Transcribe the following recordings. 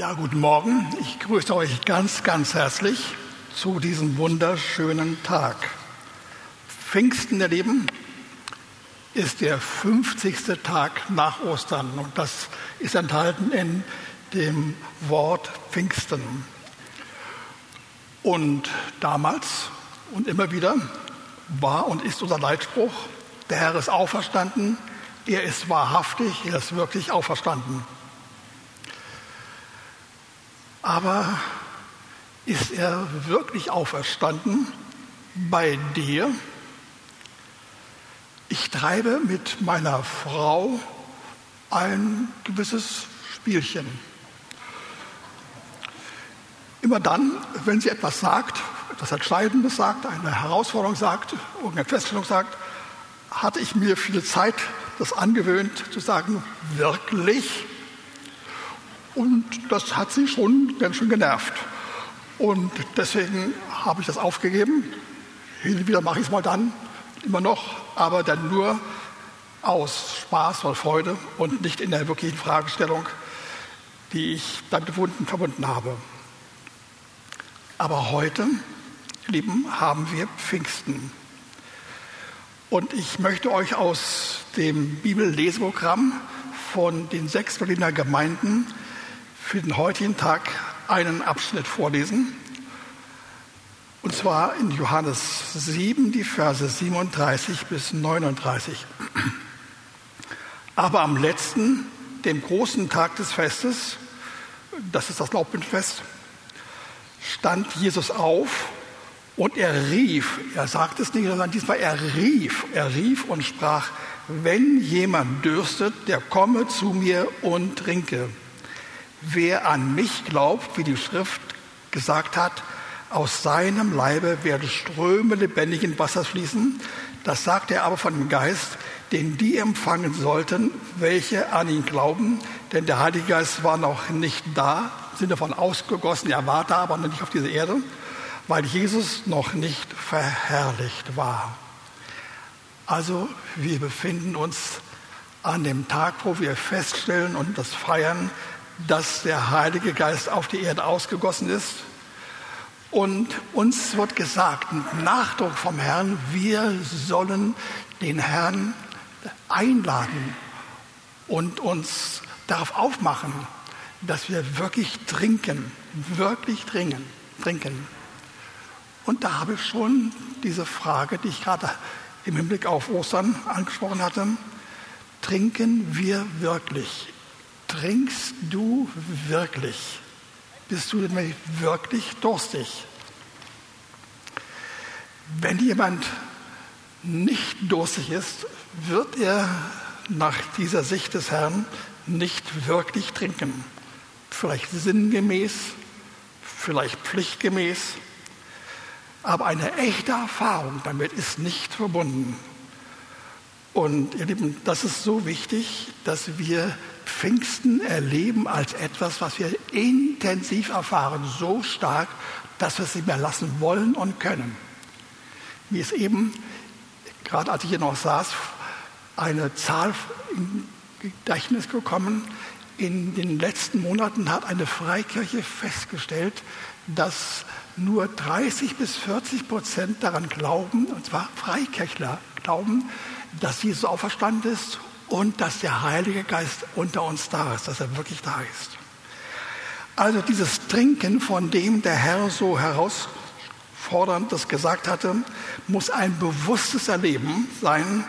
Ja, guten Morgen. Ich grüße euch ganz, ganz herzlich zu diesem wunderschönen Tag. Pfingsten, ihr Lieben, ist der 50. Tag nach Ostern und das ist enthalten in dem Wort Pfingsten. Und damals und immer wieder war und ist unser Leitspruch, der Herr ist auferstanden, er ist wahrhaftig, er ist wirklich auferstanden. Aber ist er wirklich auferstanden bei dir? Ich treibe mit meiner Frau ein gewisses Spielchen. Immer dann, wenn sie etwas sagt, etwas Entscheidendes sagt, eine Herausforderung sagt, irgendeine Feststellung sagt, hatte ich mir viel Zeit das angewöhnt zu sagen, wirklich? Und das hat sie schon ganz schön genervt. Und deswegen habe ich das aufgegeben. Hin und wieder mache ich es mal dann, immer noch, aber dann nur aus Spaß und Freude und nicht in der wirklichen Fragestellung, die ich damit verbunden habe. Aber heute, Lieben, haben wir Pfingsten. Und ich möchte euch aus dem Bibelleseprogramm von den sechs Berliner Gemeinden für den heutigen Tag einen Abschnitt vorlesen. Und zwar in Johannes 7, die Verse 37 bis 39. Aber am letzten, dem großen Tag des Festes, das ist das Laubbündfest, stand Jesus auf und er rief, er sagt es nicht, sondern diesmal er rief, er rief und sprach, wenn jemand dürstet, der komme zu mir und trinke. Wer an mich glaubt, wie die Schrift gesagt hat, aus seinem Leibe werden Ströme lebendigen Wassers fließen. Das sagt er aber von dem Geist, den die empfangen sollten, welche an ihn glauben. Denn der Heilige Geist war noch nicht da, sind davon ausgegossen, er war da, aber noch nicht auf dieser Erde, weil Jesus noch nicht verherrlicht war. Also wir befinden uns an dem Tag, wo wir feststellen und das feiern, dass der Heilige Geist auf die Erde ausgegossen ist. Und uns wird gesagt, Nachdruck vom Herrn, wir sollen den Herrn einladen und uns darauf aufmachen, dass wir wirklich trinken, wirklich trinken, trinken. Und da habe ich schon diese Frage, die ich gerade im Hinblick auf Ostern angesprochen hatte. Trinken wir wirklich? Trinkst du wirklich? Bist du wirklich durstig? Wenn jemand nicht durstig ist, wird er nach dieser Sicht des Herrn nicht wirklich trinken. Vielleicht sinngemäß, vielleicht pflichtgemäß, aber eine echte Erfahrung damit ist nicht verbunden. Und ihr Lieben, das ist so wichtig, dass wir Pfingsten erleben als etwas, was wir intensiv erfahren, so stark, dass wir es nicht mehr lassen wollen und können. Mir ist eben, gerade als ich hier noch saß, eine Zahl im Gedächtnis gekommen. In den letzten Monaten hat eine Freikirche festgestellt, dass nur 30 bis 40 Prozent daran glauben, und zwar Freikirchler glauben, dass Jesus auferstanden ist und dass der Heilige Geist unter uns da ist, dass er wirklich da ist. Also dieses Trinken, von dem der Herr so herausfordernd das gesagt hatte, muss ein bewusstes Erleben sein,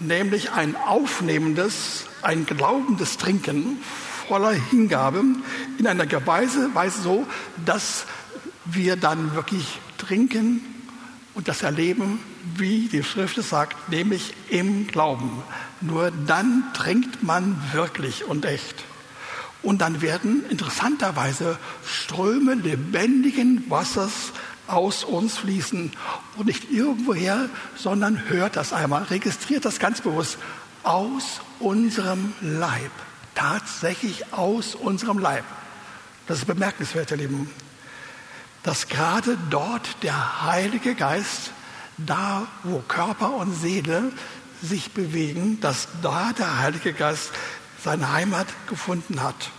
nämlich ein aufnehmendes, ein glaubendes Trinken voller Hingabe in einer Weise, Weise so, dass wir dann wirklich trinken und das erleben, wie die Schrift es sagt, nämlich im Glauben. Nur dann trinkt man wirklich und echt. Und dann werden interessanterweise Ströme lebendigen Wassers aus uns fließen. Und nicht irgendwoher, sondern hört das einmal, registriert das ganz bewusst. Aus unserem Leib. Tatsächlich aus unserem Leib. Das ist bemerkenswert, ihr Lieben. Dass gerade dort der Heilige Geist, da wo Körper und Seele sich bewegen, dass da der Heilige Geist seine Heimat gefunden hat.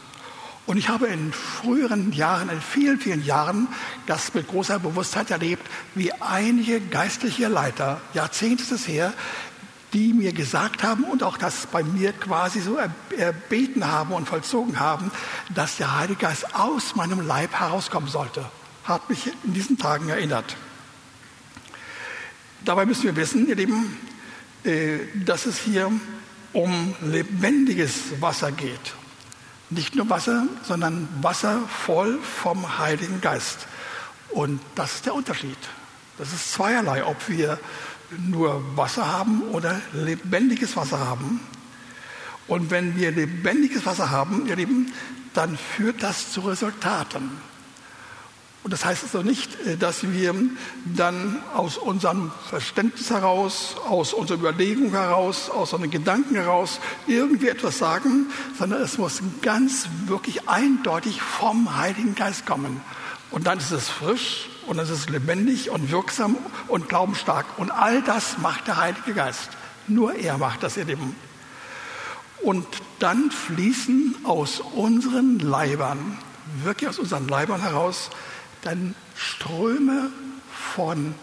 Und ich habe in früheren Jahren, in vielen, vielen Jahren, das mit großer Bewusstheit erlebt, wie einige geistliche Leiter, Jahrzehnte her, die mir gesagt haben und auch das bei mir quasi so erbeten haben und vollzogen haben, dass der Heilige Geist aus meinem Leib herauskommen sollte. Hat mich in diesen Tagen erinnert. Dabei müssen wir wissen, ihr Lieben, äh, dass es hier um lebendiges Wasser geht. Nicht nur Wasser, sondern Wasser voll vom Heiligen Geist. Und das ist der Unterschied. Das ist zweierlei, ob wir nur Wasser haben oder lebendiges Wasser haben. Und wenn wir lebendiges Wasser haben, ihr Lieben, dann führt das zu Resultaten. Und das heißt also nicht, äh, dass wir dann aus unserem Verständnis heraus, aus unserer Überlegung heraus, aus unseren Gedanken heraus irgendwie etwas sagen, sondern es muss ganz wirklich eindeutig vom Heiligen Geist kommen. Und dann ist es frisch und dann ist es lebendig und wirksam und glaubensstark. Und all das macht der Heilige Geist. Nur er macht das, ihr Lieben. Und dann fließen aus unseren Leibern, wirklich aus unseren Leibern heraus, dann Ströme von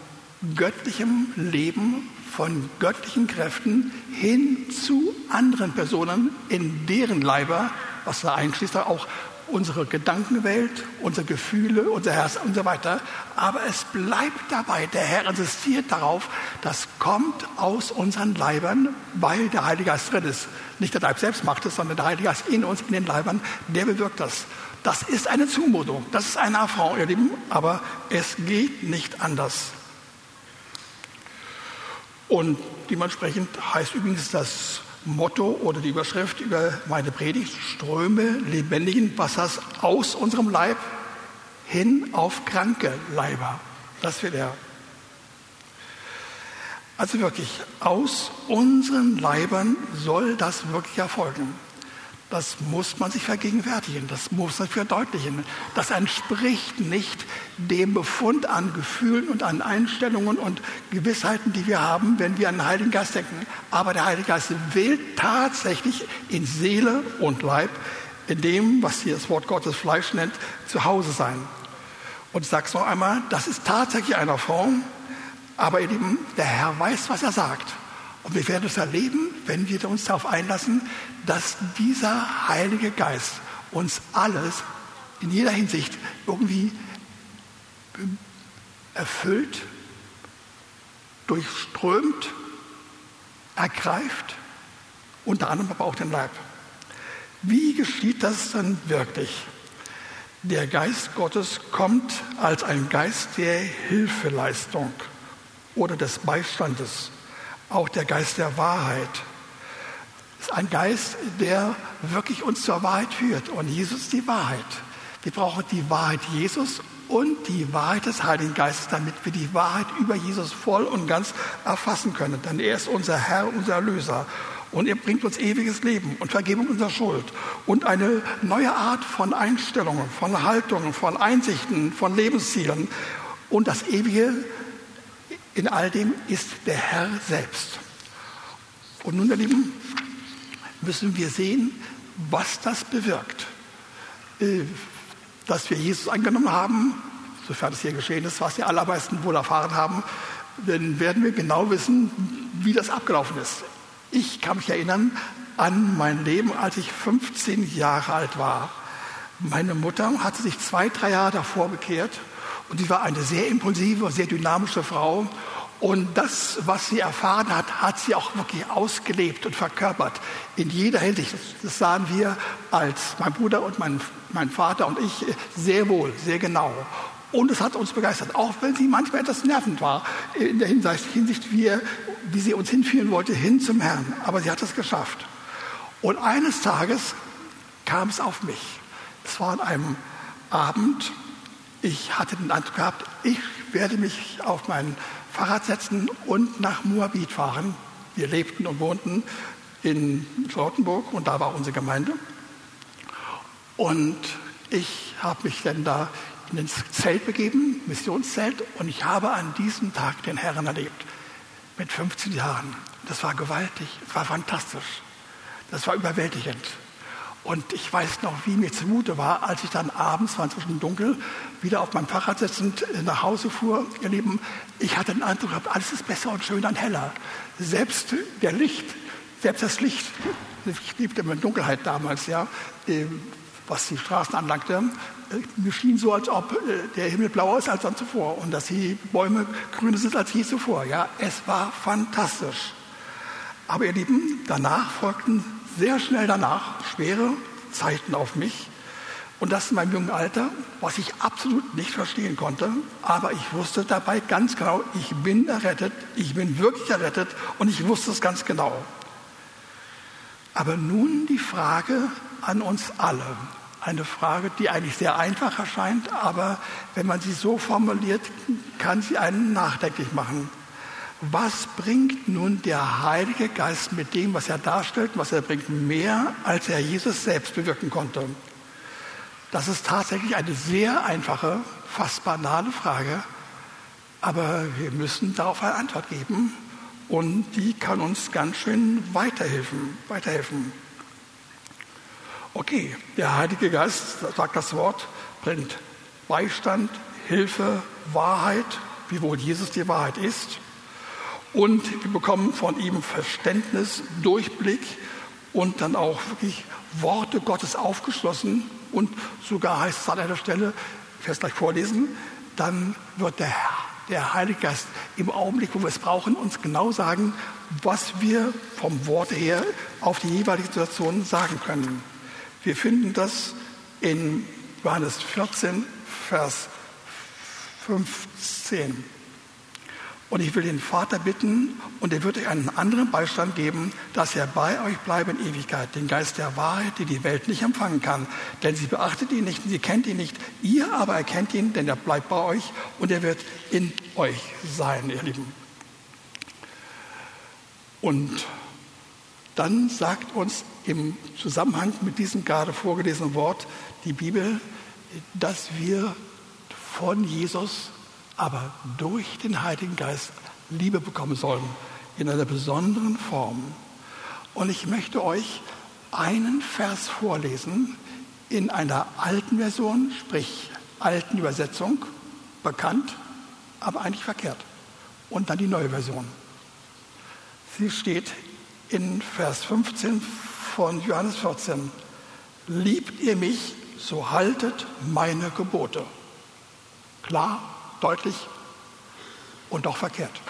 göttlichem Leben, von göttlichen Kräften hin zu anderen Personen, in deren Leiber, was da einschließt, auch unsere Gedankenwelt, unsere Gefühle, unser Herz und so weiter. Aber es bleibt dabei. Der Herr insistiert darauf, das kommt aus unseren Leibern, weil der Heilige Geist drin ist. Nicht der Leib selbst macht es, sondern der Heilige Geist in uns, in den Leibern, der bewirkt das. Das ist eine Zumutung, das ist ein Affront, ihr Lieben, aber es geht nicht anders. Und dementsprechend heißt übrigens das Motto oder die Überschrift über meine Predigt Ströme lebendigen Wassers aus unserem Leib hin auf kranke Leiber. Das will er. Also wirklich, aus unseren Leibern soll das wirklich erfolgen. Das muss man sich vergegenwärtigen, das muss man verdeutlichen. Das entspricht nicht dem Befund an Gefühlen und an Einstellungen und Gewissheiten, die wir haben, wenn wir an den Heiligen Geist denken. Aber der Heilige Geist will tatsächlich in Seele und Leib, in dem, was hier das Wort Gottes Fleisch nennt, zu Hause sein. Und ich sage es noch einmal, das ist tatsächlich einer Form, aber ihr der Herr weiß, was er sagt. Und wir werden es erleben, wenn wir uns darauf einlassen, dass dieser Heilige Geist uns alles in jeder Hinsicht irgendwie erfüllt, durchströmt, ergreift, unter anderem aber auch den Leib. Wie geschieht das dann wirklich? Der Geist Gottes kommt als ein Geist der Hilfeleistung oder des Beistandes auch der Geist der Wahrheit. Ist ein Geist, der wirklich uns zur Wahrheit führt. Und Jesus ist die Wahrheit. Wir brauchen die Wahrheit Jesus und die Wahrheit des Heiligen Geistes, damit wir die Wahrheit über Jesus voll und ganz erfassen können. Denn er ist unser Herr, unser Erlöser. Und er bringt uns ewiges Leben und Vergebung unserer Schuld und eine neue Art von Einstellungen, von Haltungen, von Einsichten, von Lebenszielen und das ewige in all dem ist der Herr selbst. Und nun, ihr Lieben, müssen wir sehen, was das bewirkt. Äh, dass wir Jesus angenommen haben, sofern es hier geschehen ist, was die allermeisten wohl erfahren haben, dann werden wir genau wissen, wie das abgelaufen ist. Ich kann mich erinnern an mein Leben, als ich 15 Jahre alt war. Meine Mutter hatte sich zwei, drei Jahre davor bekehrt und sie war eine sehr impulsive, sehr dynamische Frau. Und das, was sie erfahren hat, hat sie auch wirklich ausgelebt und verkörpert. In jeder Hinsicht. Das sahen wir als mein Bruder und mein, mein Vater und ich sehr wohl, sehr genau. Und es hat uns begeistert, auch wenn sie manchmal etwas nervend war, in der Hinsicht, wie, wie sie uns hinführen wollte, hin zum Herrn. Aber sie hat es geschafft. Und eines Tages kam es auf mich. Es war an einem Abend, ich hatte den Eindruck gehabt, ich werde mich auf mein Fahrrad setzen und nach Moabit fahren. Wir lebten und wohnten in Charlottenburg und da war unsere Gemeinde. Und ich habe mich dann da ins Zelt begeben, Missionszelt, und ich habe an diesem Tag den Herrn erlebt. Mit 15 Jahren. Das war gewaltig, das war fantastisch, das war überwältigend. Und ich weiß noch, wie mir zumute war, als ich dann abends, war inzwischen dunkel, wieder auf meinem Fahrrad sitzend nach Hause fuhr. Ihr Lieben, ich hatte den Eindruck gehabt, alles ist besser und schöner und heller. Selbst der Licht, selbst das Licht, ich liebte immer Dunkelheit damals, ja, ähm, was die Straßen anlangte. Äh, mir schien so, als ob äh, der Himmel blauer ist als dann zuvor und dass die Bäume grüner sind als je zuvor. Ja, es war fantastisch. Aber ihr Lieben, danach folgten sehr schnell danach schwere Zeiten auf mich. Und das in meinem jungen Alter, was ich absolut nicht verstehen konnte. Aber ich wusste dabei ganz genau, ich bin errettet, ich bin wirklich errettet und ich wusste es ganz genau. Aber nun die Frage an uns alle. Eine Frage, die eigentlich sehr einfach erscheint, aber wenn man sie so formuliert, kann sie einen nachdenklich machen was bringt nun der Heilige Geist mit dem, was er darstellt, was er bringt, mehr, als er Jesus selbst bewirken konnte? Das ist tatsächlich eine sehr einfache, fast banale Frage, aber wir müssen darauf eine Antwort geben und die kann uns ganz schön weiterhelfen. weiterhelfen. Okay, der Heilige Geist, sagt das Wort, bringt Beistand, Hilfe, Wahrheit, wiewohl Jesus die Wahrheit ist. Und wir bekommen von ihm Verständnis, Durchblick und dann auch wirklich Worte Gottes aufgeschlossen. Und sogar heißt es an einer Stelle, ich werde es gleich vorlesen, dann wird der Herr, der Heilige Geist im Augenblick, wo wir es brauchen, uns genau sagen, was wir vom Wort her auf die jeweilige Situation sagen können. Wir finden das in Johannes 14, Vers 15. Und ich will den Vater bitten, und er wird euch einen anderen Beistand geben, dass er bei euch bleibe in Ewigkeit, den Geist der Wahrheit, die die Welt nicht empfangen kann. Denn sie beachtet ihn nicht, sie kennt ihn nicht. Ihr aber erkennt ihn, denn er bleibt bei euch und er wird in euch sein, ihr Lieben. Und dann sagt uns im Zusammenhang mit diesem gerade vorgelesenen Wort die Bibel, dass wir von Jesus aber durch den Heiligen Geist Liebe bekommen sollen, in einer besonderen Form. Und ich möchte euch einen Vers vorlesen in einer alten Version, sprich alten Übersetzung, bekannt, aber eigentlich verkehrt. Und dann die neue Version. Sie steht in Vers 15 von Johannes 14. Liebt ihr mich, so haltet meine Gebote. Klar, deutlich und doch verkehrt.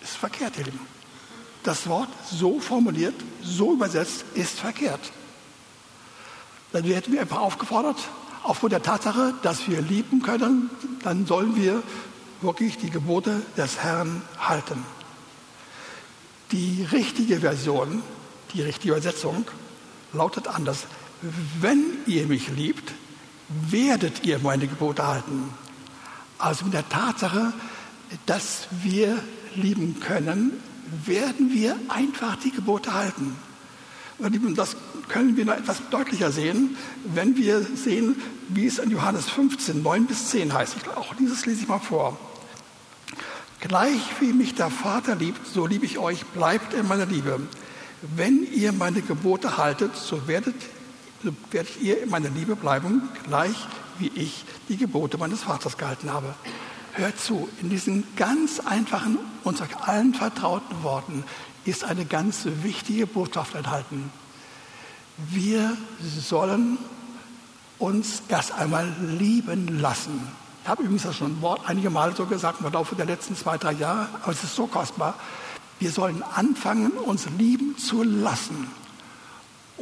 Ist verkehrt, ihr Lieben. Das Wort so formuliert, so übersetzt, ist verkehrt. Dann werden wir einfach aufgefordert, aufgrund der Tatsache, dass wir lieben können, dann sollen wir wirklich die Gebote des Herrn halten. Die richtige Version, die richtige Übersetzung lautet anders. Wenn ihr mich liebt, werdet ihr meine Gebote halten. Also mit der Tatsache, dass wir lieben können, werden wir einfach die Gebote halten. Und das können wir noch etwas deutlicher sehen, wenn wir sehen, wie es in Johannes 15, 9 bis 10 heißt. Ich, auch dieses lese ich mal vor. Gleich wie mich der Vater liebt, so liebe ich euch, bleibt in meiner Liebe. Wenn ihr meine Gebote haltet, so werdet, so werdet ihr in meiner Liebe bleiben, gleich wie ich die Gebote meines Vaters gehalten habe. Hört zu, in diesen ganz einfachen, uns allen vertrauten Worten ist eine ganz wichtige Botschaft enthalten. Wir sollen uns erst einmal lieben lassen. Ich habe übrigens das schon ein Wort einige Male so gesagt im Laufe der letzten zwei, drei Jahre, aber es ist so kostbar. Wir sollen anfangen, uns lieben zu lassen.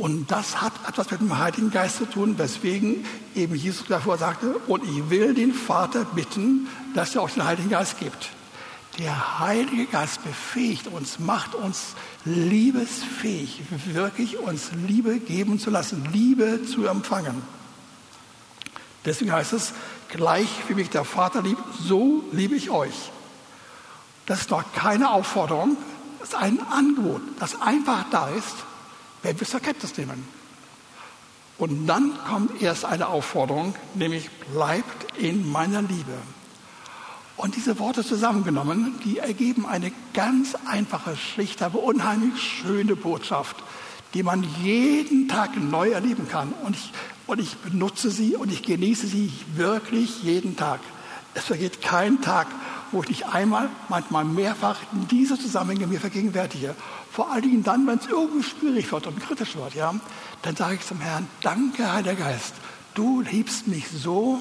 Und das hat etwas mit dem Heiligen Geist zu tun, weswegen eben Jesus davor sagte, und ich will den Vater bitten, dass er euch den Heiligen Geist gibt. Der Heilige Geist befähigt uns, macht uns liebesfähig, wirklich uns Liebe geben zu lassen, Liebe zu empfangen. Deswegen heißt es, gleich wie mich der Vater liebt, so liebe ich euch. Das ist noch keine Aufforderung, das ist ein Angebot, das einfach da ist es zur Kenntnis nehmen. Und dann kommt erst eine Aufforderung, nämlich bleibt in meiner Liebe. Und diese Worte zusammengenommen, die ergeben eine ganz einfache, schlichte, aber unheimlich schöne Botschaft, die man jeden Tag neu erleben kann. Und ich, und ich benutze sie und ich genieße sie wirklich jeden Tag. Es vergeht kein Tag, wo ich nicht einmal, manchmal mehrfach diese Zusammenhänge mir vergegenwärtige. Vor allen Dingen dann, wenn es irgendwie schwierig wird und kritisch wird, ja, dann sage ich zum Herrn, danke, Heiliger Geist, du liebst mich so,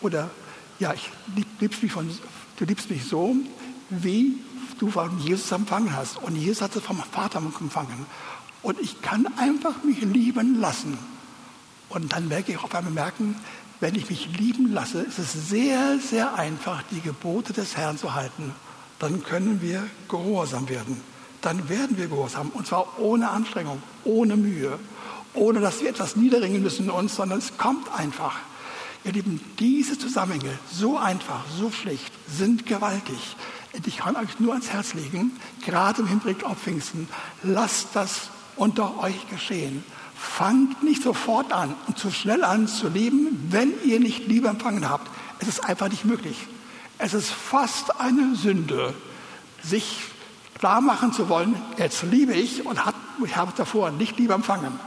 oder ja, ich lieb, liebst mich von, du liebst mich so, wie du von Jesus empfangen hast. Und Jesus hat es vom Vater empfangen. Und ich kann einfach mich lieben lassen. Und dann werde ich auf einmal merken, wenn ich mich lieben lasse, ist es sehr, sehr einfach, die Gebote des Herrn zu halten. Dann können wir gehorsam werden. Dann werden wir gehorsam. Und zwar ohne Anstrengung, ohne Mühe, ohne dass wir etwas niederringen müssen in uns, sondern es kommt einfach. Ihr Lieben, diese Zusammenhänge, so einfach, so schlicht, sind gewaltig. Ich kann euch nur ans Herz legen, gerade im Hinblick auf Pfingsten, lasst das unter euch geschehen. Fangt nicht sofort an und zu schnell an zu lieben, wenn ihr nicht Liebe empfangen habt. Es ist einfach nicht möglich. Es ist fast eine Sünde, sich klar machen zu wollen, jetzt liebe ich und ich habe davor nicht Liebe empfangen.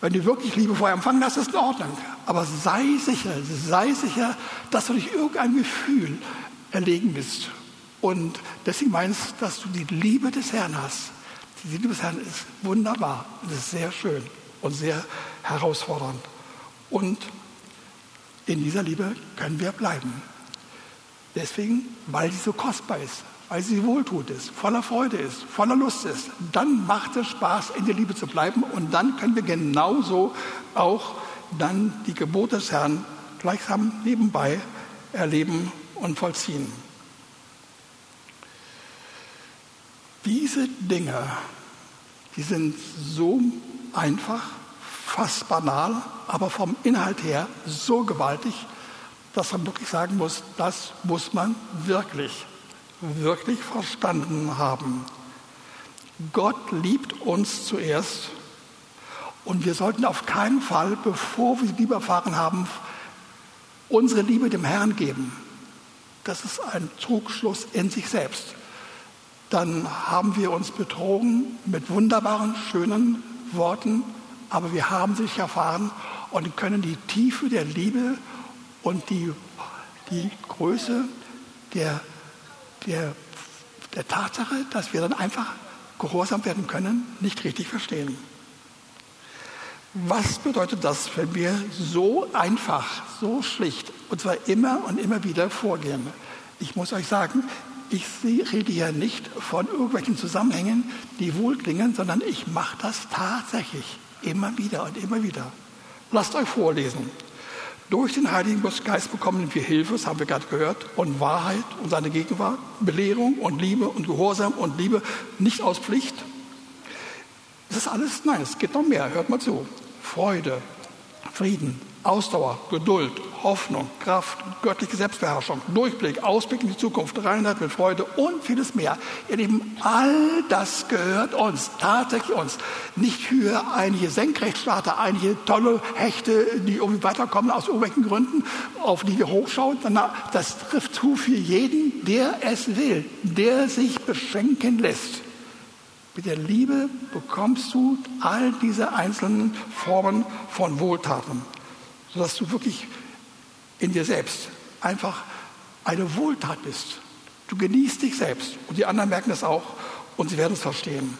Wenn du wirklich Liebe vorher empfangen hast, ist in Ordnung. Aber sei sicher, sei sicher, dass du nicht irgendein Gefühl erlegen bist. Und deswegen meinst, dass du die Liebe des Herrn hast. Die Liebe des Herrn ist wunderbar. Es ist sehr schön und sehr herausfordernd. Und in dieser Liebe können wir bleiben. Deswegen, weil sie so kostbar ist, weil sie wohltut ist, voller Freude ist, voller Lust ist, dann macht es Spaß, in der Liebe zu bleiben und dann können wir genauso auch dann die Gebote des Herrn gleichsam nebenbei erleben und vollziehen. Diese Dinge, die sind so einfach, fast banal, aber vom Inhalt her so gewaltig, dass man wirklich sagen muss, das muss man wirklich, wirklich verstanden haben. Gott liebt uns zuerst und wir sollten auf keinen Fall, bevor wir Liebe erfahren haben, unsere Liebe dem Herrn geben. Das ist ein Trugschluss in sich selbst dann haben wir uns betrogen mit wunderbaren, schönen Worten, aber wir haben sich erfahren und können die Tiefe der Liebe und die, die Größe der, der, der Tatsache, dass wir dann einfach gehorsam werden können, nicht richtig verstehen. Was bedeutet das, wenn wir so einfach, so schlicht, und zwar immer und immer wieder vorgehen? Ich muss euch sagen, ich rede hier nicht von irgendwelchen Zusammenhängen, die wohlklingen, sondern ich mache das tatsächlich immer wieder und immer wieder. Lasst euch vorlesen. Durch den Heiligen Geist bekommen wir Hilfe, das haben wir gerade gehört, und Wahrheit und seine Gegenwart, Belehrung und Liebe und Gehorsam und Liebe, nicht aus Pflicht. Das ist alles, nein, es geht noch mehr, hört mal zu. Freude, Frieden, Ausdauer, Geduld, Hoffnung, Kraft, göttliche Selbstbeherrschung, Durchblick, Ausblick in die Zukunft, Reinheit mit Freude und vieles mehr. Ihr Lieben, all das gehört uns, tatsächlich uns. Nicht für einige Senkrechtstarter, einige tolle Hechte, die irgendwie weiterkommen aus irgendwelchen Gründen, auf die wir hochschauen. Das trifft zu für jeden, der es will, der sich beschenken lässt. Mit der Liebe bekommst du all diese einzelnen Formen von Wohltaten sodass du wirklich in dir selbst einfach eine Wohltat bist. Du genießt dich selbst und die anderen merken das auch und sie werden es verstehen.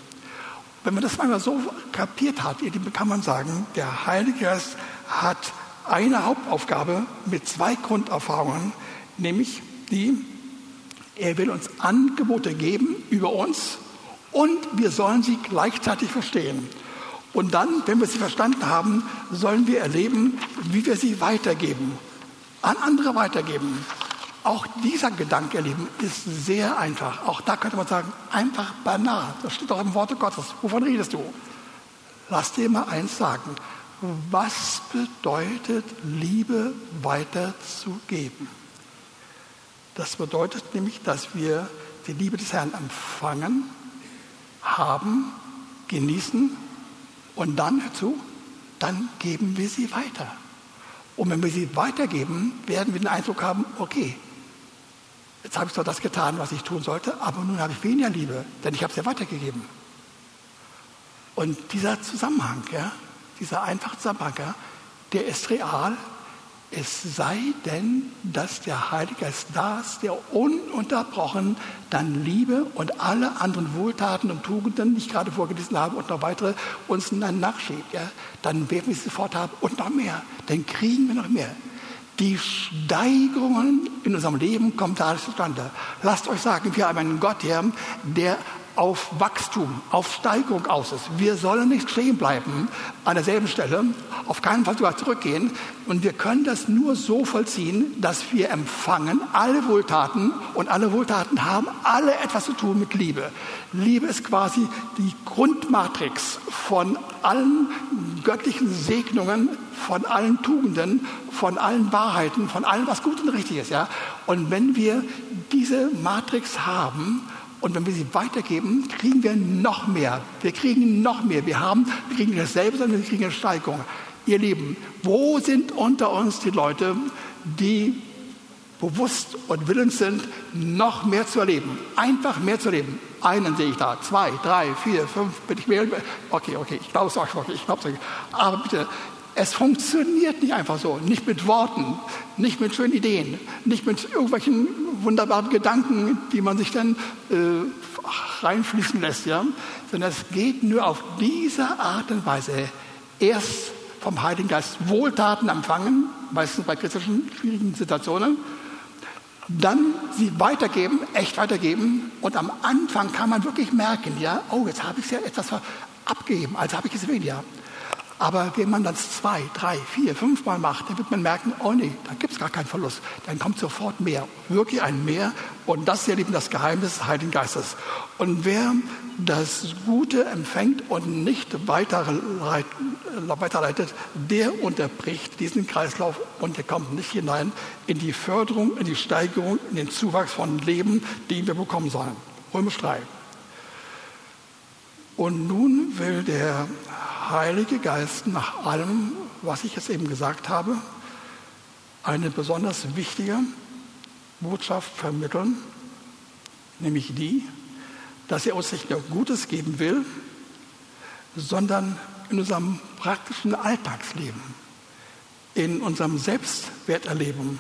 Wenn man das einmal so kapiert hat, kann man sagen, der Heilige Geist hat eine Hauptaufgabe mit zwei Grunderfahrungen, nämlich die, er will uns Angebote geben über uns und wir sollen sie gleichzeitig verstehen. Und dann, wenn wir sie verstanden haben, sollen wir erleben, wie wir sie weitergeben, an andere weitergeben. Auch dieser Gedanke, ihr Lieben, ist sehr einfach. Auch da könnte man sagen, einfach banal. Das steht doch im Worte Gottes. Wovon redest du? Lass dir mal eins sagen. Was bedeutet Liebe weiterzugeben? Das bedeutet nämlich, dass wir die Liebe des Herrn empfangen, haben, genießen und dann dazu, dann geben wir sie weiter. Und wenn wir sie weitergeben, werden wir den Eindruck haben, okay, jetzt habe ich zwar das getan, was ich tun sollte, aber nun habe ich weniger Liebe, denn ich habe sie weitergegeben. Und dieser Zusammenhang, ja, dieser einfache Zusammenhang, ja, der ist real, es sei denn, dass der Heilige Geist da ist, der ununterbrochen dann Liebe und alle anderen Wohltaten und Tugenden, die ich gerade vorgelesen habe, und noch weitere uns dann nachschiebt. Ja? Dann werden wir sie sofort haben und noch mehr. Dann kriegen wir noch mehr. Die Steigerungen in unserem Leben kommen dadurch zustande. Lasst euch sagen, wir haben einen Gott, hier, der auf Wachstum, auf Steigerung aus ist. Wir sollen nicht stehen bleiben an derselben Stelle, auf keinen Fall sogar zurückgehen. Und wir können das nur so vollziehen, dass wir empfangen alle Wohltaten und alle Wohltaten haben alle etwas zu tun mit Liebe. Liebe ist quasi die Grundmatrix von allen göttlichen Segnungen, von allen Tugenden, von allen Wahrheiten, von allem, was gut und richtig ist. Ja? Und wenn wir diese Matrix haben, und wenn wir sie weitergeben, kriegen wir noch mehr. Wir kriegen noch mehr. Wir haben, wir kriegen dasselbe, sondern wir kriegen eine Steigerung. Ihr Lieben, wo sind unter uns die Leute, die bewusst und willens sind, noch mehr zu erleben? Einfach mehr zu erleben. Einen sehe ich da, zwei, drei, vier, fünf, bin ich mehr. Okay, okay, ich glaube es es euch. Aber bitte, es funktioniert nicht einfach so, nicht mit Worten, nicht mit schönen Ideen, nicht mit irgendwelchen wunderbaren Gedanken, die man sich dann äh, reinfließen lässt, ja? sondern es geht nur auf diese Art und Weise. Erst vom Heiligen Geist Wohltaten empfangen, meistens bei christlichen schwierigen Situationen, dann sie weitergeben, echt weitergeben und am Anfang kann man wirklich merken, ja, oh, jetzt habe ich ja etwas abgegeben, also habe ich es weniger. Aber wenn man das zwei, drei, vier, fünf Mal macht, dann wird man merken, oh nee, da gibt es gar keinen Verlust. Dann kommt sofort mehr, wirklich ein Mehr. Und das ist ja eben das Geheimnis des Heiligen Geistes. Und wer das Gute empfängt und nicht weiterleitet, der unterbricht diesen Kreislauf und der kommt nicht hinein in die Förderung, in die Steigerung, in den Zuwachs von Leben, den wir bekommen sollen. Römisch 3. Und nun will der Heilige Geist nach allem, was ich jetzt eben gesagt habe, eine besonders wichtige Botschaft vermitteln, nämlich die, dass er uns nicht nur Gutes geben will, sondern in unserem praktischen Alltagsleben, in unserem Selbstwerterleben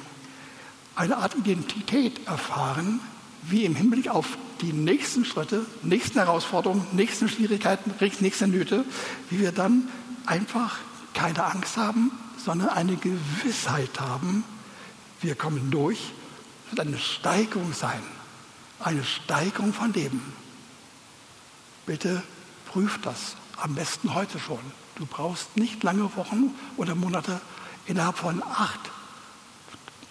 eine Art Identität erfahren, wie im Hinblick auf die nächsten Schritte, nächsten Herausforderungen, nächsten Schwierigkeiten, nächste Nöte, wie wir dann einfach keine Angst haben, sondern eine Gewissheit haben, wir kommen durch, es wird eine Steigerung sein, eine Steigerung von Leben. Bitte prüft das, am besten heute schon. Du brauchst nicht lange Wochen oder Monate, innerhalb von acht,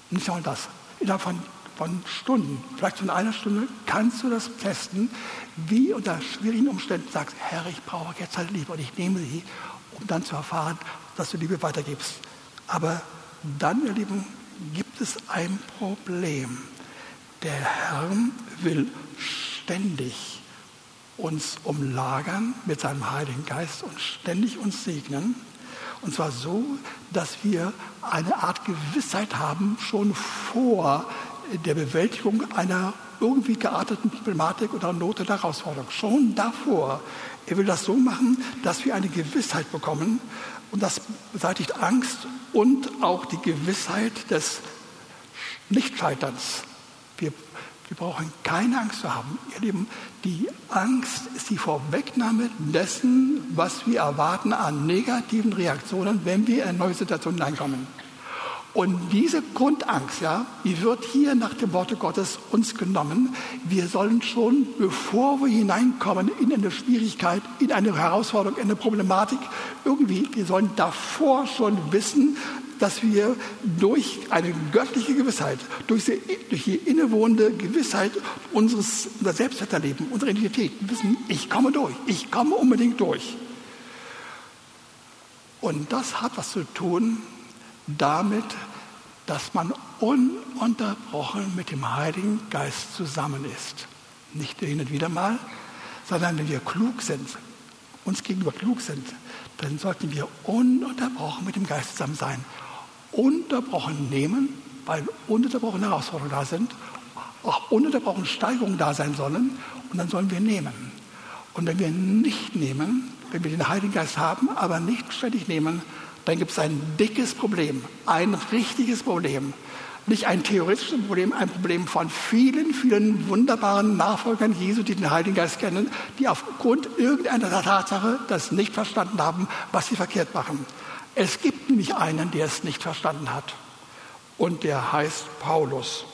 nicht nur das, innerhalb von von Stunden, vielleicht von einer Stunde, kannst du das testen, wie unter schwierigen Umständen sagst, Herr, ich brauche jetzt halt Liebe und ich nehme sie, um dann zu erfahren, dass du Liebe weitergibst. Aber dann, ihr Lieben, gibt es ein Problem. Der Herr will ständig uns umlagern mit seinem Heiligen Geist und ständig uns segnen. Und zwar so, dass wir eine Art Gewissheit haben, schon vor der Bewältigung einer irgendwie gearteten Problematik oder Not oder Herausforderung. Schon davor. Er will das so machen, dass wir eine Gewissheit bekommen und das beseitigt Angst und auch die Gewissheit des Nichtscheiterns. Wir, wir brauchen keine Angst zu haben. Ihr Lieben, die Angst ist die Vorwegnahme dessen, was wir erwarten an negativen Reaktionen, wenn wir in neue Situation hineinkommen. Und diese Grundangst, ja, die wird hier nach dem Worte Gottes uns genommen. Wir sollen schon, bevor wir hineinkommen in eine Schwierigkeit, in eine Herausforderung, in eine Problematik, irgendwie, wir sollen davor schon wissen, dass wir durch eine göttliche Gewissheit, durch die, innewohnende Gewissheit unseres unser Selbstwerterleben, unsere Identität wissen, ich komme durch, ich komme unbedingt durch. Und das hat was zu tun damit, dass man ununterbrochen mit dem Heiligen Geist zusammen ist. Nicht hin und wieder mal, sondern wenn wir klug sind, uns gegenüber klug sind, dann sollten wir ununterbrochen mit dem Geist zusammen sein. Unterbrochen nehmen, weil ununterbrochen Herausforderungen da sind, auch ununterbrochen Steigerungen da sein sollen und dann sollen wir nehmen. Und wenn wir nicht nehmen, wenn wir den Heiligen Geist haben, aber nicht ständig nehmen, dann gibt es ein dickes Problem, ein richtiges Problem. Nicht ein theoretisches Problem, ein Problem von vielen, vielen wunderbaren Nachfolgern Jesu, die den Heiligen Geist kennen, die aufgrund irgendeiner Tatsache das nicht verstanden haben, was sie verkehrt machen. Es gibt nämlich einen, der es nicht verstanden hat. Und der heißt Paulus.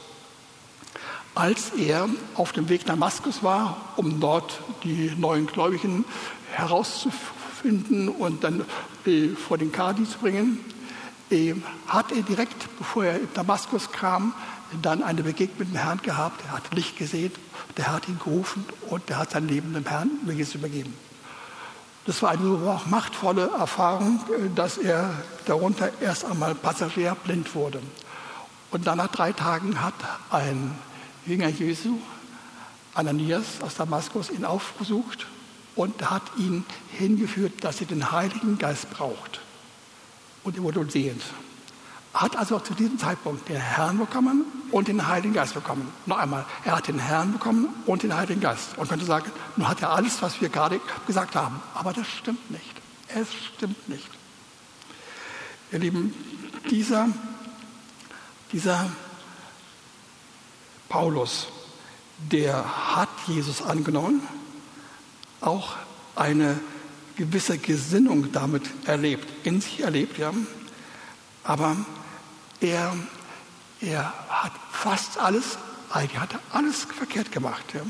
Als er auf dem Weg nach Damaskus war, um dort die neuen Gläubigen herauszufinden und dann vor den Kadi zu bringen, äh, hat er direkt, bevor er in Damaskus kam, dann eine Begegnung mit dem Herrn gehabt. Er hat Licht gesehen, der hat ihn gerufen und er hat sein Leben dem Herrn übergeben. Das war eine auch machtvolle Erfahrung, äh, dass er darunter erst einmal Passagier blind wurde. Und dann nach drei Tagen hat ein Jünger Jesu, Ananias aus Damaskus, ihn aufgesucht und hat ihn hingeführt, dass er den Heiligen Geist braucht. Und er wurde sehend. Hat also zu diesem Zeitpunkt den Herrn bekommen und den Heiligen Geist bekommen. Noch einmal, er hat den Herrn bekommen und den Heiligen Geist. Und könnte sagen, nun hat er alles, was wir gerade gesagt haben. Aber das stimmt nicht. Es stimmt nicht. Ihr Lieben, dieser, dieser Paulus, der hat Jesus angenommen, auch eine gewisse Gesinnung damit erlebt, in sich erlebt, ja. Aber er, er hat fast alles, eigentlich hat er alles verkehrt gemacht. Ja.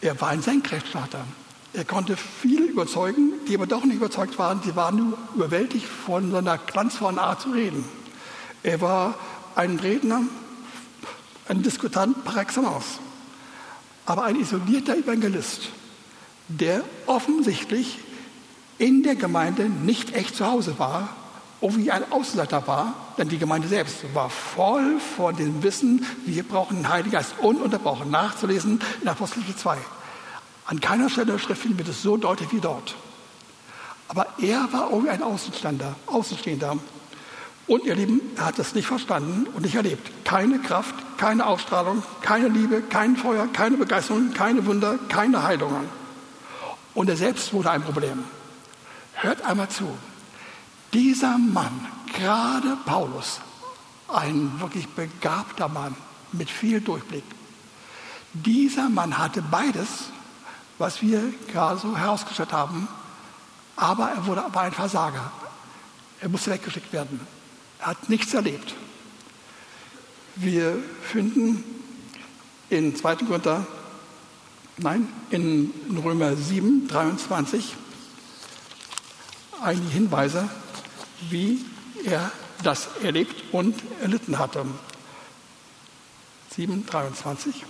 Er war ein Senkrechtstarter. Er konnte viele überzeugen, die aber doch nicht überzeugt waren. Die waren nur überwältigt von seiner glanzvollen Art zu reden. Er war ein Redner, ein Diskutant par excellence, aber ein isolierter Evangelist der offensichtlich in der Gemeinde nicht echt zu Hause war und wie ein Außenseiter war, denn die Gemeinde selbst war voll von dem Wissen, wir brauchen den Heiligen Geist ununterbrochen nachzulesen in Apostelgeschichte 2. An keiner Stelle der Schrift finden wir das so deutlich wie dort. Aber er war irgendwie ein Außenstehender, Außenstehender. Und ihr Lieben, er hat das nicht verstanden und nicht erlebt. Keine Kraft, keine Ausstrahlung, keine Liebe, kein Feuer, keine Begeisterung, keine Wunder, keine Heilungen. Und er selbst wurde ein Problem. Hört einmal zu. Dieser Mann, gerade Paulus, ein wirklich begabter Mann mit viel Durchblick, dieser Mann hatte beides, was wir gerade so herausgestellt haben, aber er wurde aber ein Versager. Er musste weggeschickt werden. Er hat nichts erlebt. Wir finden in 2. Korinther Nein, in Römer 7, 23 einige Hinweise, wie er das erlebt und erlitten hatte. 7, 23.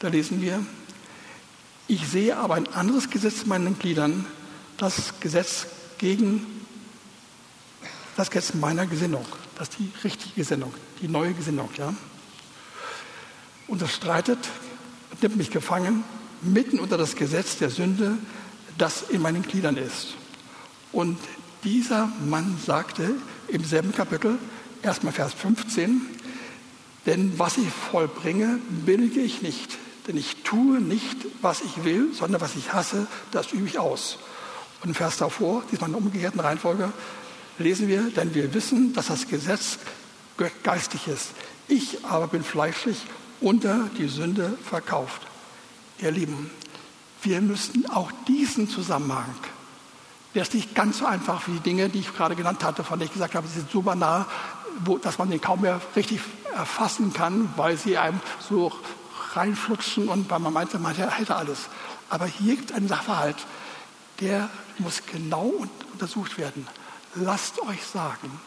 Da lesen wir, ich sehe aber ein anderes Gesetz in meinen Gliedern, das Gesetz gegen das Gesetz meiner Gesinnung, das ist die richtige Gesinnung, die neue Gesinnung, ja. Und das streitet nimmt mich gefangen, mitten unter das Gesetz der Sünde, das in meinen Gliedern ist. Und dieser Mann sagte im selben Kapitel, erstmal Vers 15, denn was ich vollbringe, billige ich nicht. Denn ich tue nicht, was ich will, sondern was ich hasse, das übe ich aus. Und im Vers davor, diesmal in der umgekehrten Reihenfolge, lesen wir, denn wir wissen, dass das Gesetz geistig ist. Ich aber bin fleischlich unter die Sünde verkauft. Ihr Lieben, wir müssen auch diesen Zusammenhang, der ist nicht ganz so einfach wie die Dinge, die ich gerade genannt hatte, von denen ich gesagt habe, sie sind so banal, wo, dass man den kaum mehr richtig erfassen kann, weil sie einem so reinflutschen und weil man meinte, man hätte alles. Aber hier gibt es einen Sachverhalt, der muss genau untersucht werden. Lasst euch sagen,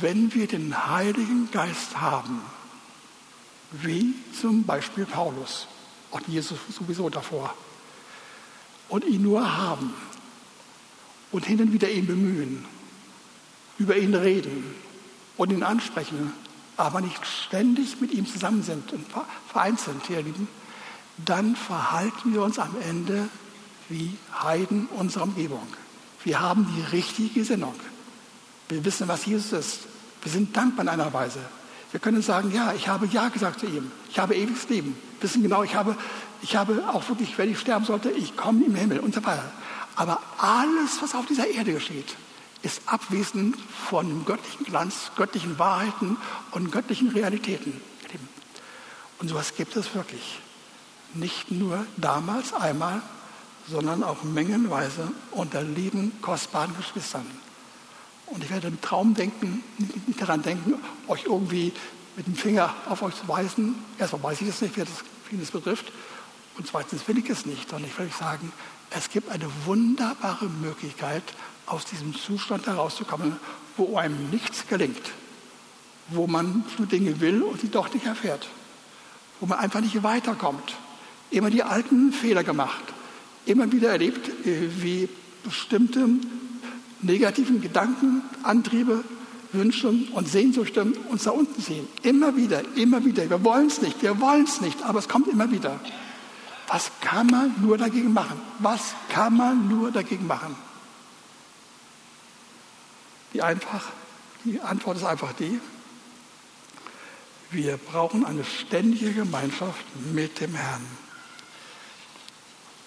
wenn wir den Heiligen Geist haben, wie zum Beispiel Paulus und Jesus sowieso davor. Und ihn nur haben und hin und wieder ihn bemühen, über ihn reden und ihn ansprechen, aber nicht ständig mit ihm zusammen sind und vereint sind, ihr Lieben, dann verhalten wir uns am Ende wie Heiden unserer Umgebung. Wir haben die richtige Gesinnung. Wir wissen, was Jesus ist. Wir sind dankbar in einer Weise. Wir können sagen, ja, ich habe Ja gesagt zu ihm. Ich habe ewiges Leben. Wissen genau, ich habe, Ich habe auch wirklich, wenn ich sterben sollte, ich komme im Himmel und so weiter. Aber alles, was auf dieser Erde geschieht, ist abwesend von dem göttlichen Glanz, göttlichen Wahrheiten und göttlichen Realitäten. Und sowas gibt es wirklich. Nicht nur damals einmal, sondern auch mengenweise unter lieben, kostbaren Geschwistern. Und ich werde im Traum denken, nicht daran denken, euch irgendwie mit dem Finger auf euch zu weisen. Erstmal weiß ich es nicht, wer das, wen das betrifft. Und zweitens will ich es nicht, sondern ich will euch sagen, es gibt eine wunderbare Möglichkeit, aus diesem Zustand herauszukommen, wo einem nichts gelingt, wo man Dinge will und sie doch nicht erfährt, wo man einfach nicht weiterkommt, immer die alten Fehler gemacht, immer wieder erlebt, äh, wie bestimmte negativen Gedanken, Antriebe, Wünsche und Sehnsüchte uns da unten ziehen. Immer wieder, immer wieder. Wir wollen es nicht, wir wollen es nicht, aber es kommt immer wieder. Was kann man nur dagegen machen? Was kann man nur dagegen machen? Die, einfach, die Antwort ist einfach die, wir brauchen eine ständige Gemeinschaft mit dem Herrn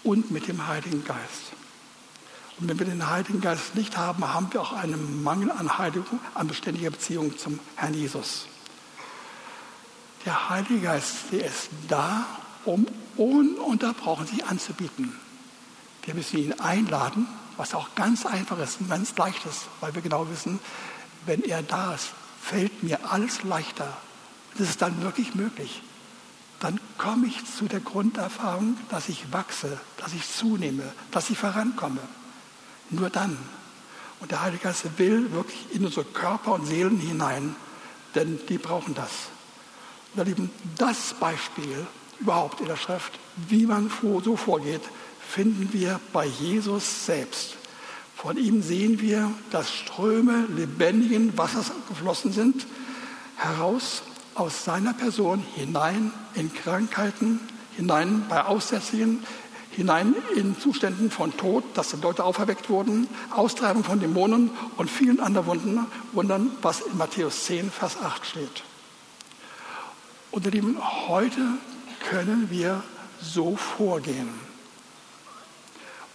und mit dem Heiligen Geist. Und wenn wir den Heiligen Geist nicht haben, haben wir auch einen Mangel an Heiligung, an beständiger Beziehung zum Herrn Jesus. Der Heilige Geist, der ist da, um ununterbrochen sich anzubieten. Wir müssen ihn einladen, was auch ganz einfach ist und ganz leicht ist, weil wir genau wissen, wenn er da ist, fällt mir alles leichter. Das ist dann wirklich möglich dann komme ich zu der Grunderfahrung, dass ich wachse, dass ich zunehme, dass ich vorankomme. Nur dann. Und der Heilige Geist will wirklich in unsere Körper und Seelen hinein, denn die brauchen das. Und ihr Lieben, das Beispiel überhaupt in der Schrift, wie man so vorgeht, finden wir bei Jesus selbst. Von ihm sehen wir, dass Ströme lebendigen Wassers geflossen sind, heraus aus seiner Person hinein in Krankheiten, hinein bei Aussätzigen, hinein in Zuständen von Tod, dass die Leute auferweckt wurden, Austreibung von Dämonen und vielen anderen Wundern, was in Matthäus 10, Vers 8 steht. Und ihr Lieben, heute können wir so vorgehen.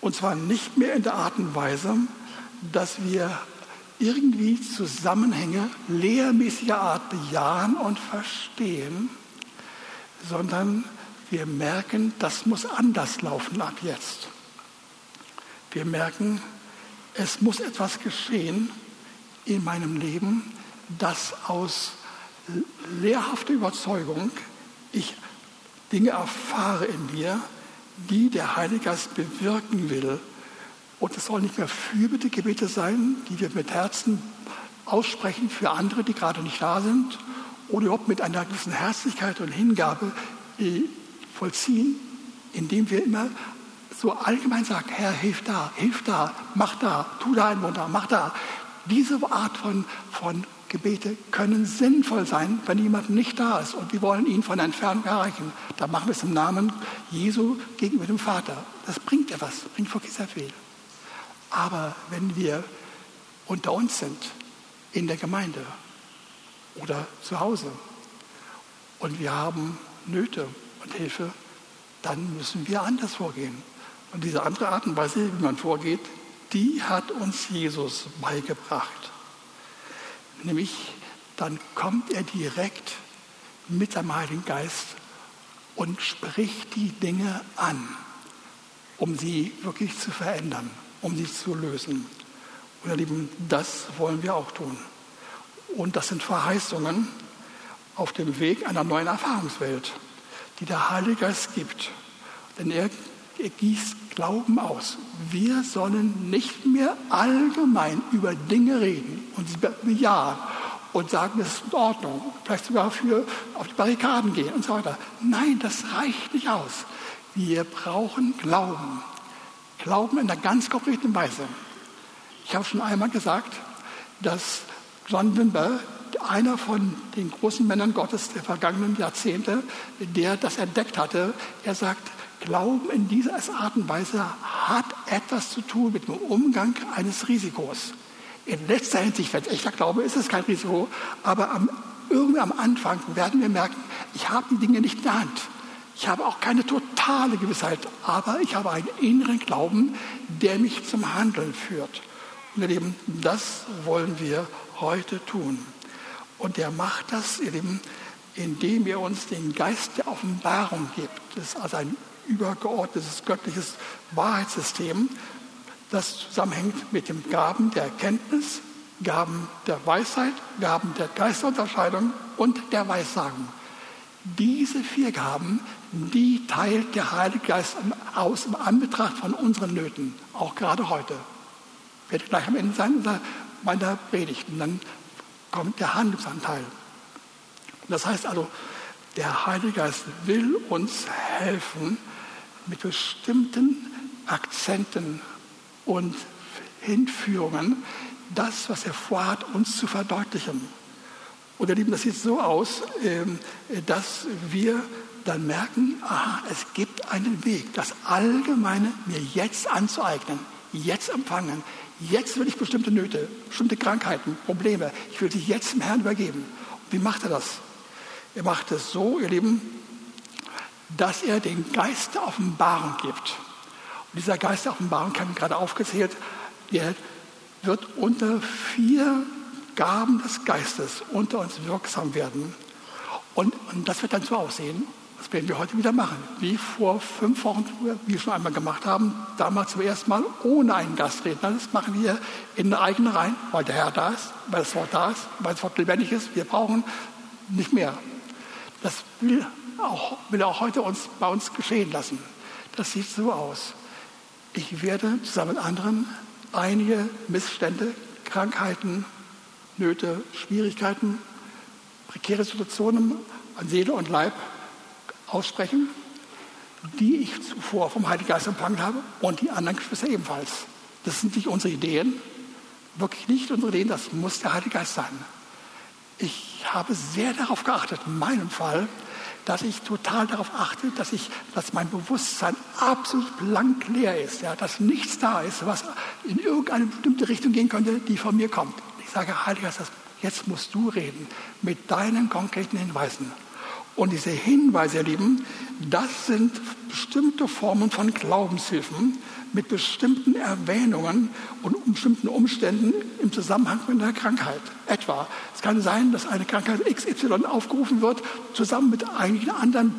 Und zwar nicht mehr in der Art und Weise, dass wir irgendwie Zusammenhänge lehrmäßiger Art bejahen und verstehen, sondern wir merken, das muss anders laufen ab jetzt. Wir merken, es muss etwas geschehen in meinem Leben, das aus lehrhafter Überzeugung ich Dinge erfahre in mir, die der Heilige Geist bewirken will und es soll nicht mehr Fürbitte-Gebete sein, die wir mit Herzen aussprechen für andere, die gerade nicht da sind, oder überhaupt mit einer gewissen Herzlichkeit und Hingabe vollziehen, indem wir immer so allgemein sagen, Herr, hilf da, hilf da, mach da, tu da ein Wunder, mach da. Diese Art von, von Gebete können sinnvoll sein, wenn jemand nicht da ist und wir wollen ihn von der Entfernung erreichen. Da machen wir es im Namen Jesu gegenüber dem Vater. Das bringt etwas, bringt wirklich sehr viel. Aber wenn wir unter uns sind, in der Gemeinde oder zu Hause und wir haben Nöte und Hilfe, dann müssen wir anders vorgehen. Und diese andere Art und Weise, wie man vorgeht, die hat uns Jesus beigebracht. Nämlich, dann kommt er direkt mit seinem Heiligen Geist und spricht die Dinge an, um sie wirklich zu verändern um sie zu lösen. Und ihr Lieben, das wollen wir auch tun. Und das sind Verheißungen auf dem Weg einer neuen Erfahrungswelt, die der Heilige Geist gibt. Denn er, er gießt Glauben aus. Wir sollen nicht mehr allgemein über Dinge reden und sie bejahen und sagen, das ist in Ordnung, vielleicht sogar für auf die Barrikaden gehen und so weiter. Nein, das reicht nicht aus. Wir brauchen Glauben. Glauben in einer ganz konkreten Weise. Ich habe schon einmal gesagt, dass John Wimber, einer von den großen Männern Gottes der vergangenen Jahrzehnte, der das entdeckt hatte, er sagt, Glauben in dieser Art und Weise hat etwas zu tun mit dem Umgang eines Risikos. In letzter Hinsicht, wenn es echter Glaube ist, ist es kein Risiko, aber am, irgendwie am Anfang werden wir merken, ich habe die Dinge nicht in der Hand. Ich habe auch keine totale Gewissheit, aber ich habe einen inneren Glauben, der mich zum Handeln führt. Und ihr Lieben, das wollen wir heute tun. Und er macht das, indem er uns den Geist der Offenbarung gibt. Das ist also ein übergeordnetes göttliches Wahrheitssystem, das zusammenhängt mit den Gaben der Erkenntnis, Gaben der Weisheit, Gaben der Geisterunterscheidung und der Weissagen. Diese vier Gaben, die teilt der Heilige Geist aus im Anbetracht von unseren Nöten, auch gerade heute. Ich werde gleich am Ende sein meiner Predigt und dann kommt der Handlungsanteil. Das heißt also, der Heilige Geist will uns helfen, mit bestimmten Akzenten und Hinführungen das, was er vorhat, uns zu verdeutlichen. Und ihr Lieben, das sieht so aus, ähm, dass wir dann merken, aha, es gibt einen Weg, das Allgemeine mir jetzt anzueignen, jetzt empfangen. Jetzt will ich bestimmte Nöte, bestimmte Krankheiten, Probleme, ich will sie jetzt dem Herrn übergeben. Wie macht er das? Er macht es so, ihr Lieben, dass er den Geist der Offenbarung gibt. Und dieser Geist der Offenbarung, ich habe gerade aufgezählt, der wird unter vier Gaben des Geistes unter uns wirksam werden. Und, und das wird dann so aussehen, das werden wir heute wieder machen, wie vor fünf Wochen, wie wir schon einmal gemacht haben, damals zum ersten Mal ohne einen Gastredner. Das machen wir in eigenen Reihen, weil der Herr da ist, weil das Wort da ist, weil das Wort lebendig ist. Wir brauchen nicht mehr. Das will, auch, will auch heute uns, bei uns geschehen lassen. Das sieht so aus. Ich werde zusammen mit anderen einige Missstände, Krankheiten, Nöte, Schwierigkeiten, prekäre Situationen an Seele und Leib aussprechen, die ich zuvor vom Heiligen Geist empfangen habe und die anderen Geschwister ebenfalls. Das sind nicht unsere Ideen, wirklich nicht unsere Ideen, das muss der Heilige Geist sein. Ich habe sehr darauf geachtet, in meinem Fall, dass ich total darauf achte, dass, ich, dass mein Bewusstsein absolut blank leer ist, ja, dass nichts da ist, was in irgendeine bestimmte Richtung gehen könnte, die von mir kommt. Ich sage, Heiliger Geist, jetzt musst du reden mit deinen konkreten Hinweisen. Und diese Hinweise, ihr Lieben, das sind bestimmte Formen von Glaubenshilfen mit bestimmten Erwähnungen und bestimmten Umständen im Zusammenhang mit einer Krankheit. Etwa, es kann sein, dass eine Krankheit XY aufgerufen wird, zusammen mit einigen anderen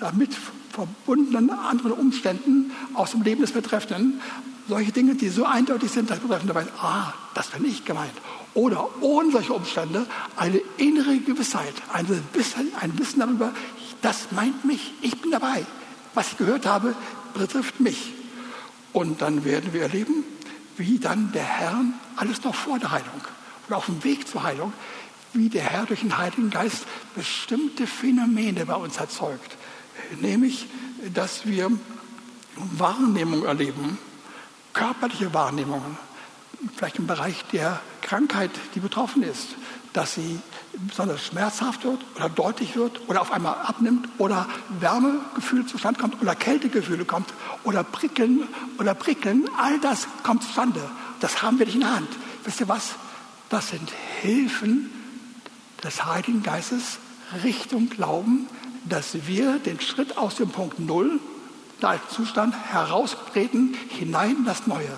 damit verbundenen anderen Umständen aus dem Leben des Betreffenden. Solche Dinge, die so eindeutig sind, dass Betreffende weiß, ah, das bin ich gemeint. Oder ohne solche Umstände eine innere Gewissheit, ein Wissen, ein Wissen darüber, das meint mich, ich bin dabei. Was ich gehört habe, betrifft mich. Und dann werden wir erleben, wie dann der Herr, alles noch vor der Heilung oder auf dem Weg zur Heilung, wie der Herr durch den Heiligen Geist bestimmte Phänomene bei uns erzeugt. Nämlich, dass wir Wahrnehmung erleben, körperliche Wahrnehmungen, vielleicht im Bereich der Krankheit, die betroffen ist, dass sie besonders schmerzhaft wird oder deutlich wird oder auf einmal abnimmt oder Wärmegefühl zustande kommt oder Kältegefühle kommt oder Prickeln oder Prickeln, all das kommt zustande. Das haben wir nicht in der Hand. Wisst ihr was? Das sind Hilfen des Heiligen Geistes Richtung Glauben, dass wir den Schritt aus dem Punkt Null, der alten Zustand, heraustreten hinein in das Neue.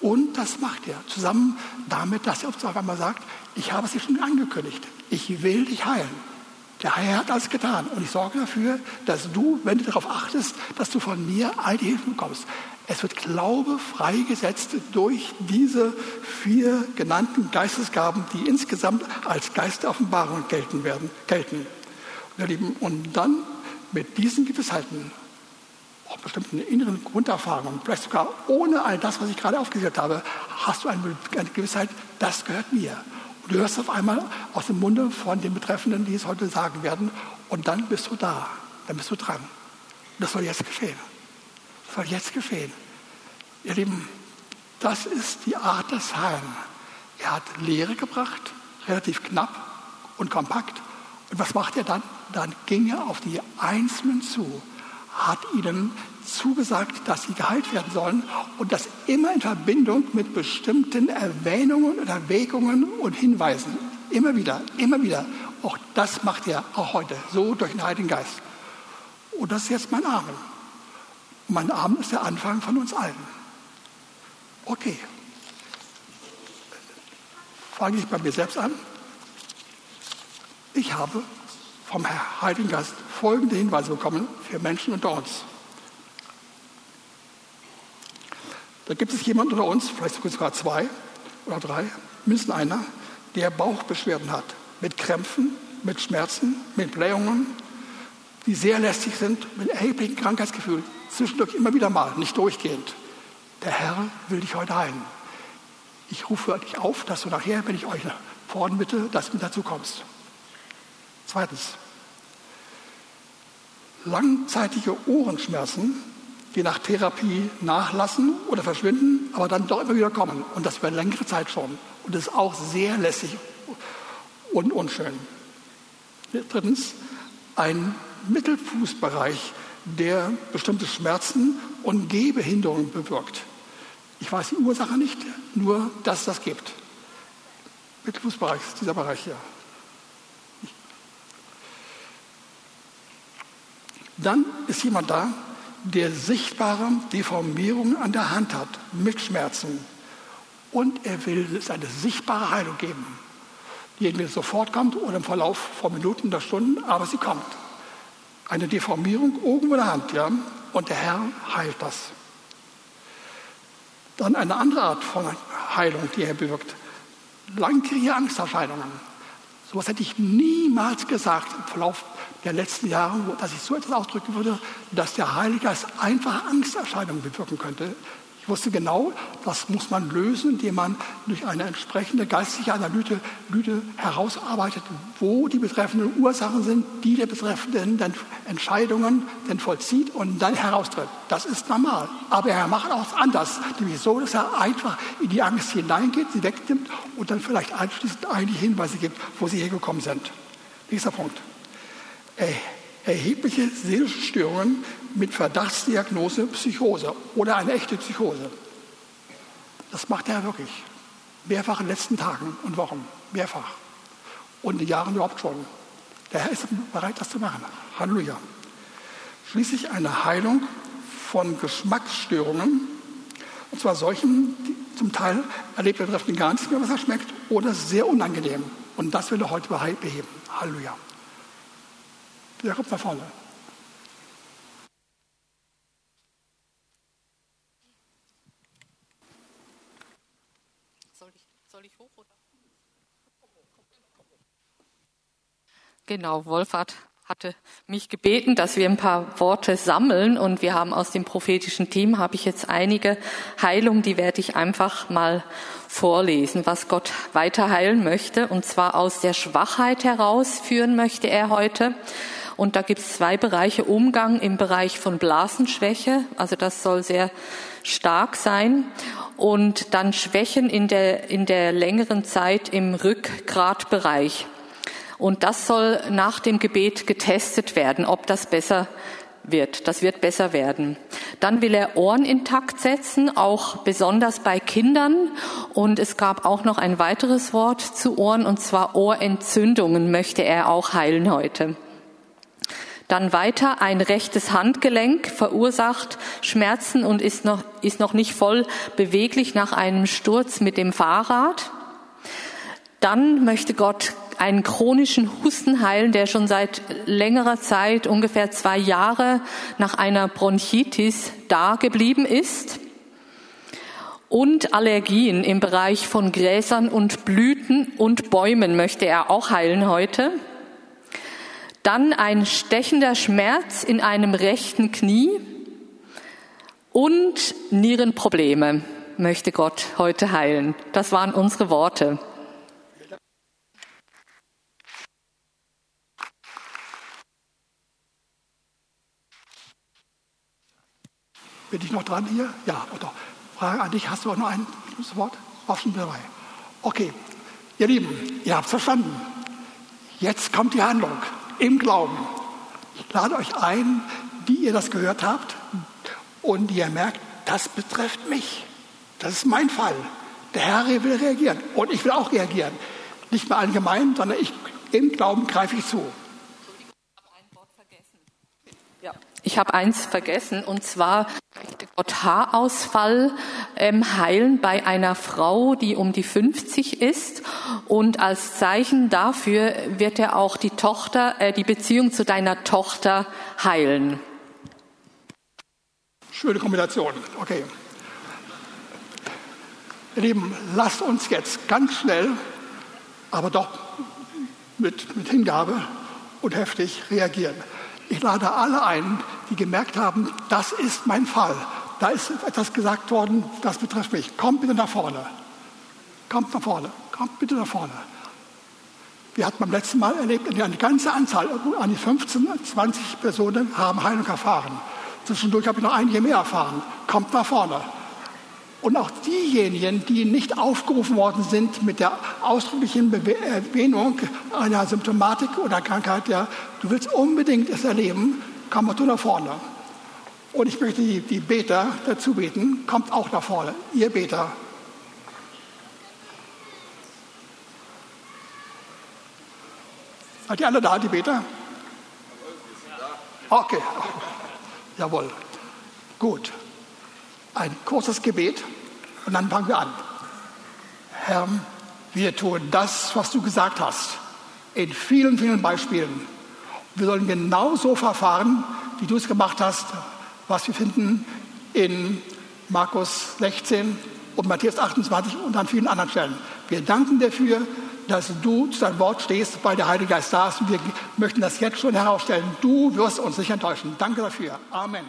Und das macht er zusammen damit, dass er auf einmal sagt, ich habe es dir schon angekündigt, ich will dich heilen. Der Herr hat alles getan und ich sorge dafür, dass du, wenn du darauf achtest, dass du von mir all die Hilfen bekommst. Es wird Glaube freigesetzt durch diese vier genannten Geistesgaben, die insgesamt als Geisteroffenbarung gelten werden, gelten. Und dann mit diesen Gewissheiten auch bestimmten inneren Grunderfahrungen, vielleicht sogar ohne all das, was ich gerade aufgezählt habe, hast du eine, eine Gewissheit, das gehört mir. Und du hörst auf einmal aus dem Munde von den Betreffenden, die es heute sagen werden, und dann bist du da, dann bist du dran. Und das soll jetzt geschehen. Das soll jetzt geschehen. Ihr Lieben, das ist die Art des Herrn. Er hat Lehre gebracht, relativ knapp und kompakt. Und was macht er dann? Dann ging er auf die Einzelnen zu hat ihnen zugesagt, dass sie geheilt werden sollen und das immer in Verbindung mit bestimmten Erwähnungen und Erwägungen und Hinweisen. Immer wieder, immer wieder. Auch das macht er auch heute, so durch den Heiligen Geist. Und das ist jetzt mein Arm. Und mein Arm ist der Anfang von uns allen. Okay. Fange ich bei mir selbst an. Ich habe vom Heiligen Geist folgende Hinweise bekommen für Menschen unter uns. Da gibt es jemanden unter uns, vielleicht sogar zwei oder drei, mindestens einer, der Bauchbeschwerden hat, mit Krämpfen, mit Schmerzen, mit Blähungen, die sehr lästig sind, mit erheblichem Krankheitsgefühl, zwischendurch immer wieder mal, nicht durchgehend. Der Herr will dich heute heilen. Ich rufe dich auf, dass du nachher, wenn ich euch vorne bitte, dass du dazu kommst. Zweitens, langzeitige Ohrenschmerzen, die nach Therapie nachlassen oder verschwinden, aber dann doch immer wieder kommen. Und das über längere Zeit schon. Und das ist auch sehr lässig und unschön. Drittens, ein Mittelfußbereich, der bestimmte Schmerzen und Gehbehinderungen bewirkt. Ich weiß die Ursache nicht, nur dass das gibt. Mittelfußbereich dieser Bereich hier. Dann ist jemand da, der sichtbare Deformierungen an der Hand hat, mit Schmerzen. Und er will es eine sichtbare Heilung geben, die entweder sofort kommt oder im Verlauf von Minuten oder Stunden, aber sie kommt. Eine Deformierung oben in der Hand, ja, und der Herr heilt das. Dann eine andere Art von Heilung, die er bewirkt. Langwierige Angsterscheinungen. So etwas hätte ich niemals gesagt im Verlauf der letzten Jahre, dass ich so etwas ausdrücken würde, dass der Heilige Geist einfach Angsterscheinungen bewirken könnte. Ich wusste genau, das muss man lösen, indem man durch eine entsprechende geistliche Analyse herausarbeitet, wo die betreffenden Ursachen sind, die der betreffenden dann Entscheidungen dann vollzieht und dann heraustritt. Das ist normal. Aber er macht auch anders, nämlich so, dass er einfach in die Angst hineingeht, sie wegnimmt und dann vielleicht anschließend einige Hinweise gibt, wo sie hergekommen sind. Nächster Punkt erhebliche seelische Störungen mit Verdachtsdiagnose Psychose oder eine echte Psychose. Das macht er wirklich. Mehrfach in den letzten Tagen und Wochen. Mehrfach. Und in Jahren überhaupt schon. Der Herr ist bereit, das zu machen. Halleluja. Schließlich eine Heilung von Geschmacksstörungen. Und zwar solchen, die zum Teil erlebt er gar nichts mehr, was er schmeckt, oder sehr unangenehm. Und das will er heute beheben. Halleluja. Der vorne. Soll ich, soll ich hoch oder? Genau, Wolfhard hatte mich gebeten, dass wir ein paar Worte sammeln und wir haben aus dem prophetischen Team habe ich jetzt einige Heilungen, die werde ich einfach mal vorlesen, was Gott weiter heilen möchte und zwar aus der Schwachheit herausführen möchte er heute. Und da gibt es zwei Bereiche. Umgang im Bereich von Blasenschwäche, also das soll sehr stark sein. Und dann Schwächen in der, in der längeren Zeit im Rückgratbereich. Und das soll nach dem Gebet getestet werden, ob das besser wird. Das wird besser werden. Dann will er Ohren intakt setzen, auch besonders bei Kindern. Und es gab auch noch ein weiteres Wort zu Ohren, und zwar Ohrentzündungen möchte er auch heilen heute. Dann weiter ein rechtes Handgelenk verursacht Schmerzen und ist noch, ist noch nicht voll beweglich nach einem Sturz mit dem Fahrrad. Dann möchte Gott einen chronischen Husten heilen, der schon seit längerer Zeit, ungefähr zwei Jahre nach einer Bronchitis da geblieben ist. Und Allergien im Bereich von Gräsern und Blüten und Bäumen möchte er auch heilen heute. Dann ein stechender Schmerz in einem rechten Knie und Nierenprobleme möchte Gott heute heilen. Das waren unsere Worte. Bin ich noch dran hier? Ja, oder? Frage an dich, hast du auch noch ein Wort? Schon dabei. Okay, ihr Lieben, ihr habt verstanden. Jetzt kommt die Handlung im Glauben. Ich lade euch ein, wie ihr das gehört habt und ihr merkt, das betrifft mich. Das ist mein Fall. Der Herr will reagieren und ich will auch reagieren. Nicht mehr allgemein, sondern ich, im Glauben greife ich zu. Ich habe eins vergessen, und zwar möchte Gott Haarausfall ähm, heilen bei einer Frau, die um die 50 ist. Und als Zeichen dafür wird er auch die Tochter, äh, die Beziehung zu deiner Tochter heilen. Schöne Kombination. Okay. Lieben, lasst uns jetzt ganz schnell, aber doch mit, mit Hingabe und heftig reagieren. Ich lade alle ein, die gemerkt haben, das ist mein Fall. Da ist etwas gesagt worden, das betrifft mich. Kommt bitte nach vorne. Kommt nach vorne. Kommt bitte nach vorne. Wir hatten beim letzten Mal erlebt, eine ganze Anzahl, an die 15, 20 Personen haben Heilung erfahren. Zwischendurch habe ich noch einige mehr erfahren. Kommt nach vorne. Und auch diejenigen, die nicht aufgerufen worden sind mit der ausdrücklichen Erwähnung einer Symptomatik oder Krankheit, ja, du willst unbedingt es erleben, komm mal du nach vorne. Und ich möchte die, die Beter dazu beten, kommt auch nach vorne, ihr Beter. Seid ihr alle da, die Beter? Okay. Jawohl. Gut. Ein kurzes Gebet und dann fangen wir an. Herr, wir tun das, was du gesagt hast, in vielen, vielen Beispielen. Wir sollen genauso verfahren, wie du es gemacht hast, was wir finden in Markus 16 und Matthäus 28 und an vielen anderen Stellen. Wir danken dafür, dass du zu deinem Wort stehst, weil der Heilige Geist da ist. Und wir möchten das jetzt schon herausstellen. Du wirst uns nicht enttäuschen. Danke dafür. Amen.